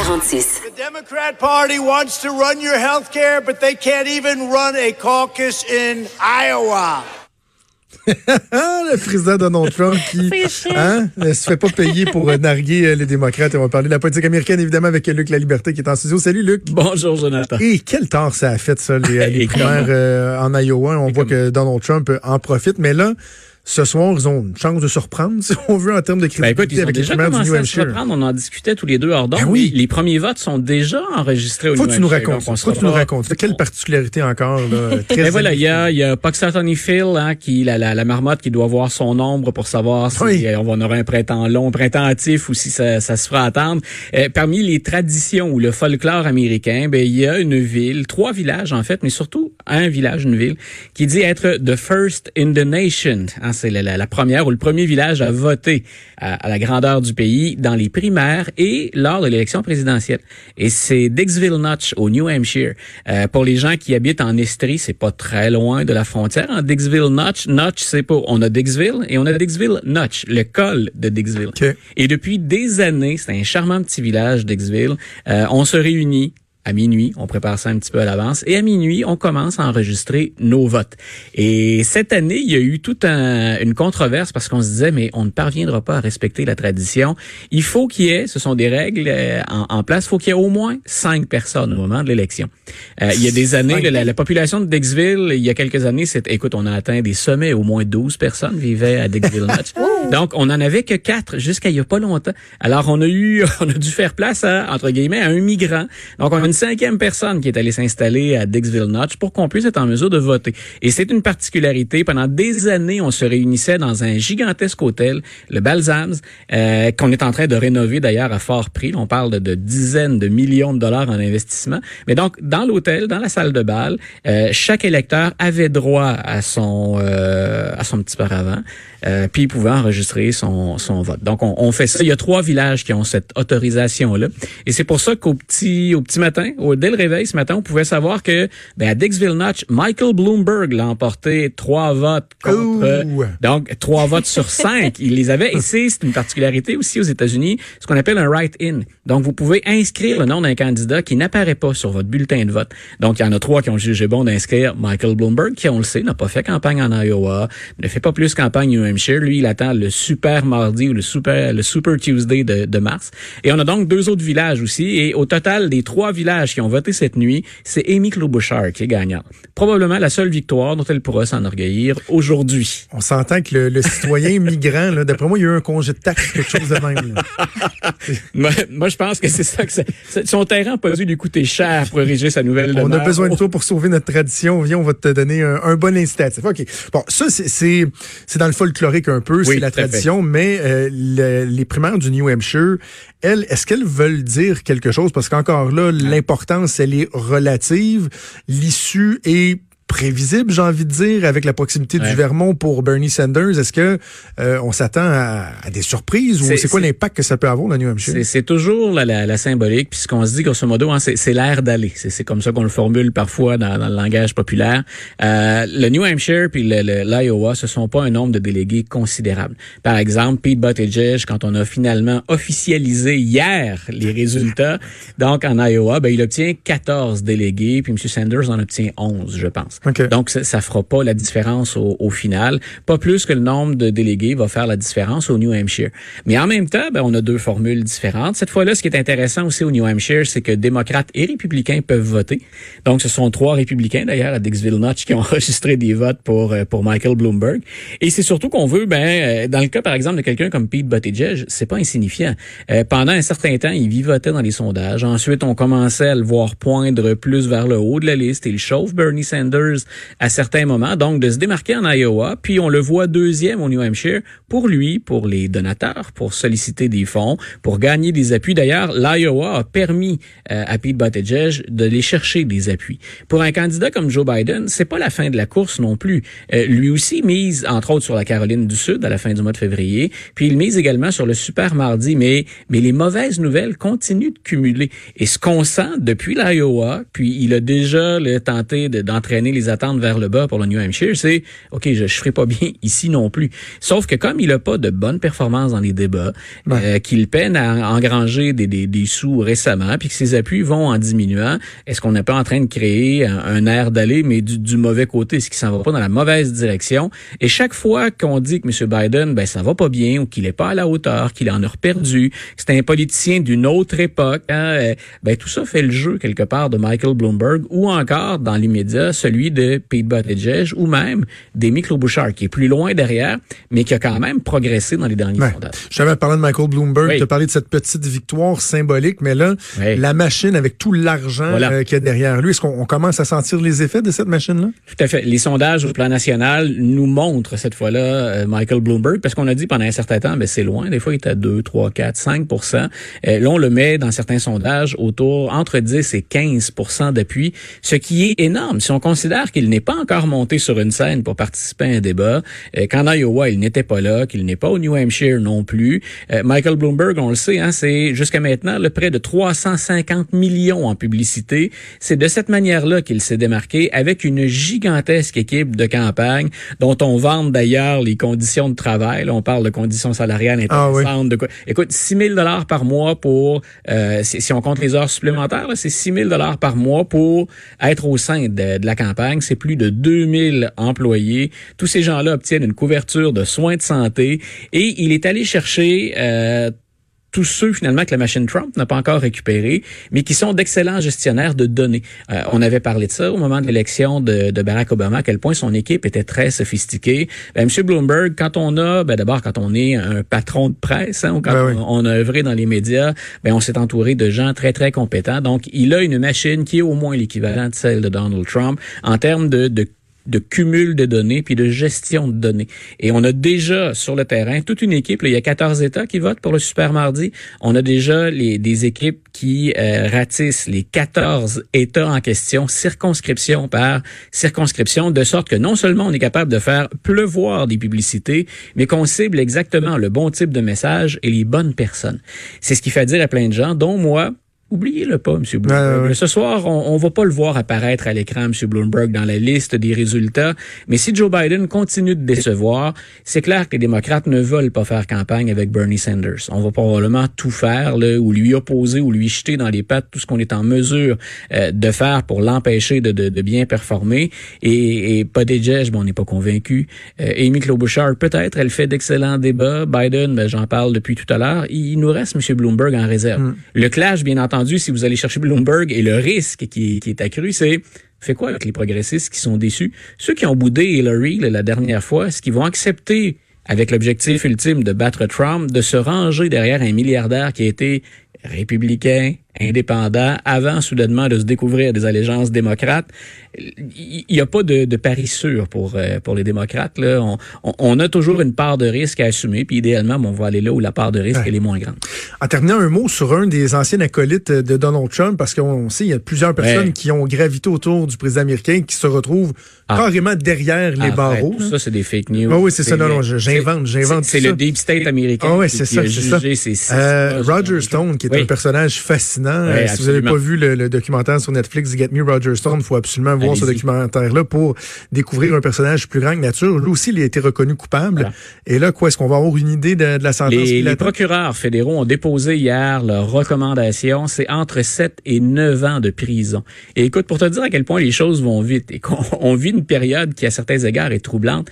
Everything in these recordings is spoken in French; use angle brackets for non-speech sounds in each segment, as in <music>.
18h46. The Democrat Party wants to run your health care, but they can't even run a caucus in Iowa. <laughs> le président Donald Trump qui <laughs> hein, ne se fait pas payer pour euh, narguer euh, les démocrates. On va parler de la politique américaine, évidemment, avec Luc La Liberté qui est en studio. Salut, Luc. Bonjour, Jonathan. Et quel tort ça a fait, ça, les, les <laughs> primaires euh, en Iowa? On voit que Donald Trump euh, en profite. Mais là, ce soir, ils ont une chance de se reprendre, <laughs> si on veut, en termes de Ben écoute, crédibilité ils ont avec les déjà primaires du New Hampshire. reprendre. On en discutait tous les deux hors d'onde. Ben oui. Les, les premiers votes sont déjà enregistrés au Faut New que tu nous racontes. Faut que tu nous racontes. Quelle particularité encore, là, <laughs> très Ben voilà, il y a, il y a Puxatony Phil, hein, qui, la, la, la marmotte qui doit voir son nombre pour savoir si Oui. euh, on va- aura un printemps long, un printemps hâtif ou si ça, ça se fera attendre. Euh, parmi les traditions ou le folklore américain, ben, il y a une ville, trois villages en fait, mais surtout un village, une ville, qui dit être the first in the nation. Hein, c'est la, la- la première ou le premier village à voter à, à la grandeur du pays dans les primaires et lors de l'élection présidentielle. Et c'est Dixville Notch au New Hampshire. Euh, pour les gens qui habitent en Estrie, c'est pas très loin de la frontière. En Dixville Notch, Notch, c'est pas. On a Dixville et on a Dixville Notch, le col de Dixville. OK. Et depuis des années, c'est un charmant petit village Dixville. Euh, on se réunit à minuit, on prépare ça un petit peu à l'avance, et à minuit, on commence à enregistrer nos votes. Et cette année, il y a eu toute un- une controverse parce qu'on se disait, mais on ne parviendra pas à respecter la tradition. Il faut qu'il y ait, ce sont des règles euh, en, en place, il faut qu'il y ait au moins cinq personnes au moment de l'élection. Euh, il y a des années, la, la population de Dixville, il y a quelques années, c'était, écoute, on a atteint des sommets, au moins 12 personnes vivaient à Dixville Notch. <laughs> Donc, on en avait que quatre jusqu'à il y a pas longtemps. Alors, on a eu, <laughs> on a dû faire place à, entre guillemets, à un migrant. Donc, on a une cinquième personne qui est allée s'installer à Dixville Notch pour qu'on puisse être en mesure de voter. Et c'est une particularité. Pendant des années, on se réunissait dans un gigantesque hôtel, le Balsams, euh, qu'on est en train de rénover d'ailleurs à fort prix. On parle de, de dizaines de millions de dollars en investissement. Mais donc, dans l'hôtel, dans la salle de bal, euh, chaque électeur avait droit à son euh, à son petit paravent, euh, puis il pouvait enregistrer son, son vote. Donc, on, on fait ça. Il y a trois villages qui ont cette autorisation-là. Et c'est pour ça qu'au petit au petit matin, au, dès le réveil ce matin, on pouvait savoir que ben, à Dixville Notch, Michael Bloomberg l'a emporté trois votes contre... Ouh. Donc, trois votes sur cinq, il les avait. Et c'est c'est une particularité aussi aux États-Unis, ce qu'on appelle un write-in. Donc, vous pouvez inscrire le nom d'un candidat qui n'apparaît pas sur votre bulletin de vote. Donc, il y en a trois qui ont jugé bon d'inscrire Michael Bloomberg, qui, on le sait, n'a pas fait campagne en Iowa, ne fait pas plus campagne Hampshire. Lui, il attend le super mardi ou le super, le super Tuesday de, de mars. Et on a donc deux autres villages aussi. Et au total, des trois villages qui ont voté cette nuit, c'est Amy Klobuchar qui est gagnante. Probablement la seule victoire dont elle pourra s'enorgueillir aujourd'hui. On s'entend que le, le citoyen <laughs> migrant, d'après moi, il y a eu un congé de taxe, quelque chose de même. <laughs> moi, moi, je pense que c'est ça que c'est. c'est- Son terrain n'a pas dû lui coûter cher pour ériger sa nouvelle On a besoin de toi pour sauver notre tradition. Viens, on va te donner un, un bon incitatif. OK. Bon, ça, c'est- dans le folklorique un peu, c'est la fait. tradition, mais euh, le- les primaires du New Hampshire, elles, est-ce qu'elles veulent dire quelque chose? Parce qu'encore là, l'importance, elle est relative. L'issue est prévisible, j'ai envie de dire, avec la proximité Ouais. du Vermont pour Bernie Sanders. Est-ce que euh, on s'attend à, à des surprises ou C'est- quoi l'impact que ça peut avoir, le New Hampshire? C'est, toujours la, la, la symbolique, puis ce qu'on se dit grosso modo, hein, c'est, l'air d'aller. C'est, comme ça qu'on le formule parfois dans, dans le langage populaire. Euh, le New Hampshire puis le, le- l'Iowa, ce sont pas un nombre de délégués considérable. Par exemple, Pete Buttigieg, quand on a finalement officialisé hier les résultats, donc en Iowa, ben, il obtient 14 délégués, puis M. Sanders en obtient 11, je pense. OK. Donc, ça, ça fera pas la différence au, au final. Pas plus que le nombre de délégués va faire la différence au New Hampshire. Mais en même temps, ben, on a deux formules différentes. Cette fois-là, ce qui est intéressant aussi au New Hampshire, c'est que démocrates et républicains peuvent voter. Donc, ce sont trois républicains, d'ailleurs, à Dixville Notch, qui ont <laughs> enregistré des votes pour, euh, pour Michael Bloomberg. Et c'est surtout qu'on veut, ben, euh, dans le cas, par exemple, de quelqu'un comme Pete Buttigieg, c'est pas insignifiant. Euh, pendant un certain temps, il vivotait dans les sondages. Ensuite, on commençait à le voir poindre plus vers le haut de la liste. Il chauffe Bernie Sanders à certains moments, donc de se démarquer en Iowa, puis on le voit deuxième au New Hampshire pour lui, pour les donateurs, pour solliciter des fonds, pour gagner des appuis. D'ailleurs, l'Iowa a permis euh, à Pete Buttigieg de les chercher des appuis. Pour un candidat comme Joe Biden, c'est pas la fin de la course non plus. Euh, lui aussi mise entre autres sur la Caroline du Sud à la fin du mois de février, puis il mise également sur le super mardi, mais mais les mauvaises nouvelles continuent de cumuler. Et ce qu'on sent depuis l'Iowa, puis il a déjà le, tenté de- d'entraîner les les attentes vers le bas pour le New Hampshire, c'est OK, je ne ferai pas bien <laughs> ici non plus. Sauf que comme il n'a pas de bonne performance dans les débats, euh, qu'il peine à engranger des, des, des, sous récemment, puis que ses appuis vont en diminuant, est-ce qu'on n'est pas en train de créer un, air d'aller, mais du, du, mauvais côté, ce qui s'en va pas dans la mauvaise direction? Et chaque fois qu'on dit que M. Biden, ben ça va pas bien, ou qu'il est pas à la hauteur, qu'il en a perdu, que c'est un politicien d'une autre époque, hein, euh, ben tout ça fait le jeu quelque part de Michael Bloomberg, ou encore dans l'immédiat celui de Pete Buttigieg, ou même d'Amy Klobuchar, qui est plus loin derrière, mais qui a quand même progressé dans les derniers sondages. J'avais parlé de Michael Bloomberg, tu as parlé de cette petite victoire symbolique, mais là, la machine avec tout l'argent euh, qu'il y a derrière lui, est-ce qu'on commence à sentir les effets de cette machine-là? Tout à fait. Les sondages au plan national nous montrent cette fois-là euh, Michael Bloomberg, parce qu'on a dit pendant un certain temps, mais ben, c'est loin, des fois il est à 2, 3, 4, 5 euh, Là, on le met dans certains sondages autour entre 10 et 15 d'appui, ce qui est énorme. Si on considère qu'il n'est pas encore monté sur une scène pour participer à un débat, euh, qu'en Iowa, il n'était pas là, qu'il n'est pas au New Hampshire non plus. Euh, Michael Bloomberg, on le sait, hein, c'est jusqu'à maintenant le près de 350 millions en publicité. C'est de cette manière-là qu'il s'est démarqué avec une gigantesque équipe de campagne dont on vante d'ailleurs les conditions de travail. on parle de conditions salariales ah intéressantes. De quoi. Écoute, 6 000 dollars par mois pour, euh, si, on compte les heures supplémentaires, c'est 6 000 dollars par mois pour être au sein de, de la campagne. C'est plus de 2000 employés. Tous ces gens-là obtiennent une couverture de soins de santé et il est allé chercher euh, tous ceux finalement que la machine Trump n'a pas encore récupéré, mais qui sont d'excellents gestionnaires de données. Euh, on avait parlé de ça au moment de l'élection de, de, Barack Obama, à quel point son équipe était très sophistiquée. Ben, Monsieur Bloomberg, quand on a, ben, d'abord quand on est un patron de presse, hein, ou quand ben on, a œuvré dans les médias, ben, on s'est entouré de gens très très compétents. Donc, il a une machine qui est au moins l'équivalent de celle de Donald Trump en termes de, de de cumul de données puis de gestion de données. Et on a déjà sur le terrain toute une équipe, il y a 14 États qui votent pour le super mardi. On a déjà les, des équipes qui euh, ratissent les 14 États en question, circonscription par circonscription, de sorte que non seulement on est capable de faire pleuvoir des publicités, mais qu'on cible exactement le bon type de message et les bonnes personnes. C'est ce qui fait dire à plein de gens, dont moi, Oubliez-le pas, M. Bloomberg. Ce soir, on, ne va pas le voir apparaître à l'écran, M. Bloomberg, dans la liste des résultats. Mais si Joe Biden continue de décevoir, c'est clair que les démocrates ne veulent pas faire campagne avec Bernie Sanders. On va probablement tout faire, là, ou lui opposer, ou lui jeter dans les pattes tout ce qu'on est en mesure euh, de faire pour l'empêcher de, de, de, bien performer. Et, et pas des bon, on n'est pas convaincu. Euh, Amy Klobuchar, peut-être, elle fait d'excellents débats. Biden, ben, j'en parle depuis tout à l'heure. Il, nous reste M. Bloomberg en réserve. Hmm. Le clash, bien entendu, si vous allez chercher Bloomberg et le risque qui, est accru, c'est fait quoi avec les progressistes qui sont déçus? Ceux qui ont boudé Hillary la dernière fois, est-ce qu'ils vont accepter, avec l'objectif ultime de battre Trump, de se ranger derrière un milliardaire qui a été républicain, indépendant, avant soudainement de se découvrir des allégeances démocrates. Il n'y a pas de, de pari sûr pour euh, pour les démocrates. Là. On, on, a toujours une part de risque à assumer, puis idéalement, on va aller là où la part de risque est moins grande. En terminant, un mot sur un des anciens acolytes de Donald Trump, parce qu'on sait, il y a plusieurs personnes qui ont gravité autour du président américain qui se retrouvent ah. carrément derrière les barreaux. ça, c'est des fake news. Ah oui, c'est ça. Non, non, j'invente, j'invente C'est le deep state américain. Ah oui, c'est ça, c'est ça. Euh, Roger Stone, qui est un personnage fascinant euh, si vous n'avez pas vu le, documentaire sur Netflix Get Me Roger Stone, il faut absolument voir ce documentaire-là pour découvrir un personnage plus grand que nature. Lui aussi, il a été reconnu coupable. Et là, quoi, est-ce qu'on va avoir une idée de, la sentence? Les, les procureurs fédéraux ont déposé hier leur recommandation. C'est entre 7 et 9 ans de prison. Et écoute, pour te dire à quel point les choses vont vite et qu'on <laughs> vit une période qui, à certains égards, est troublante,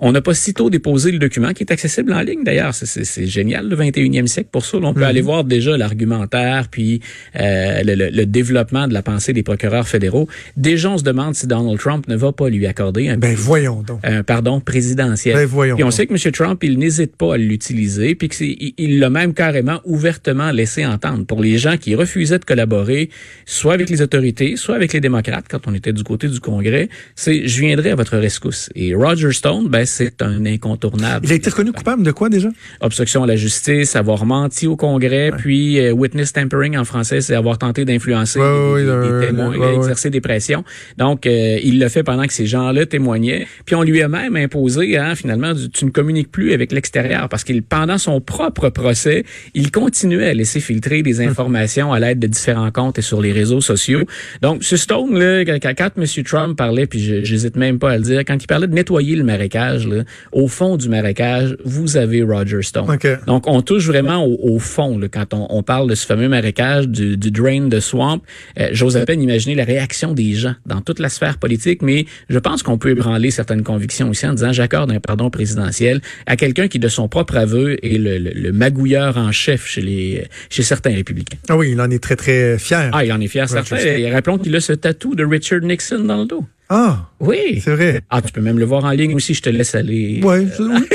on n'a pas sitôt déposé le document qui est accessible en ligne d'ailleurs. C'est génial le 21e siècle pour ça. On peut mhm. aller voir déjà l'argumentaire puis euh, le, développement de la pensée des procureurs fédéraux. Déjà, on se demande si Donald Trump ne va pas lui accorder un, ben, voyons donc. pardon présidentiel. Ben, voyons puis on sait que M. Trump, il n'hésite pas à l'utiliser puis qu'il l'a même carrément ouvertement laissé entendre pour les gens qui refusaient de collaborer, soit avec les autorités, soit avec les démocrates quand on était du côté du Congrès. C'est je viendrai à votre rescousse. Et Roger Stone, ben c'est un incontournable. Il a été reconnu coupable de quoi déjà? Obstruction à la justice, avoir menti au Congrès, puis euh, witness tampering en français, c'est avoir tenté d'influencer Ouais, des, ouais, des témoins, ouais, exercer des pressions. Donc, euh, il le fait pendant que ces gens-là témoignaient. Puis on lui a même imposé, hein, finalement, du- tu ne communiques plus avec l'extérieur parce qu'il, pendant son propre procès, il continuait à laisser filtrer des informations à l'aide de différents comptes et sur les réseaux sociaux. Donc, ce Stone, là, quand, M. Trump parlait, puis j'hésite même pas à le dire, quand il parlait de nettoyer le marécage, là, au fond du marécage, vous avez Roger Stone. OK. Donc, on touche vraiment au, au fond là, quand on, on parle de ce fameux marécage, du, du drain de swamp. Euh, J'ose à peine imaginer la réaction des gens dans toute la sphère politique, mais je pense qu'on peut ébranler certaines convictions aussi en disant j'accorde un pardon présidentiel à quelqu'un qui, de son propre aveu, est le, le- le magouilleur en chef chez les chez certains républicains. Ah oui, il en est très, très fier. Ah, il en est fier, certain. Et rappelons qu'il a ce tatou de Richard Nixon dans le dos. Ah, Oui. c'est vrai. Ah, tu peux même le voir en ligne aussi, je te laisse aller. Ouais, je- oui,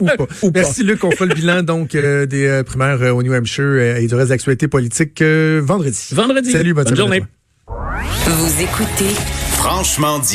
ou pas. <laughs> Ou pas. Merci Luc, on fera le bilan donc euh, des euh, primaires euh, au New Hampshire euh, et du reste de l'actualité politique euh, vendredi. Vendredi. Salut, bonne, Bonne journée. toi. Vous écoutez Franchement dit.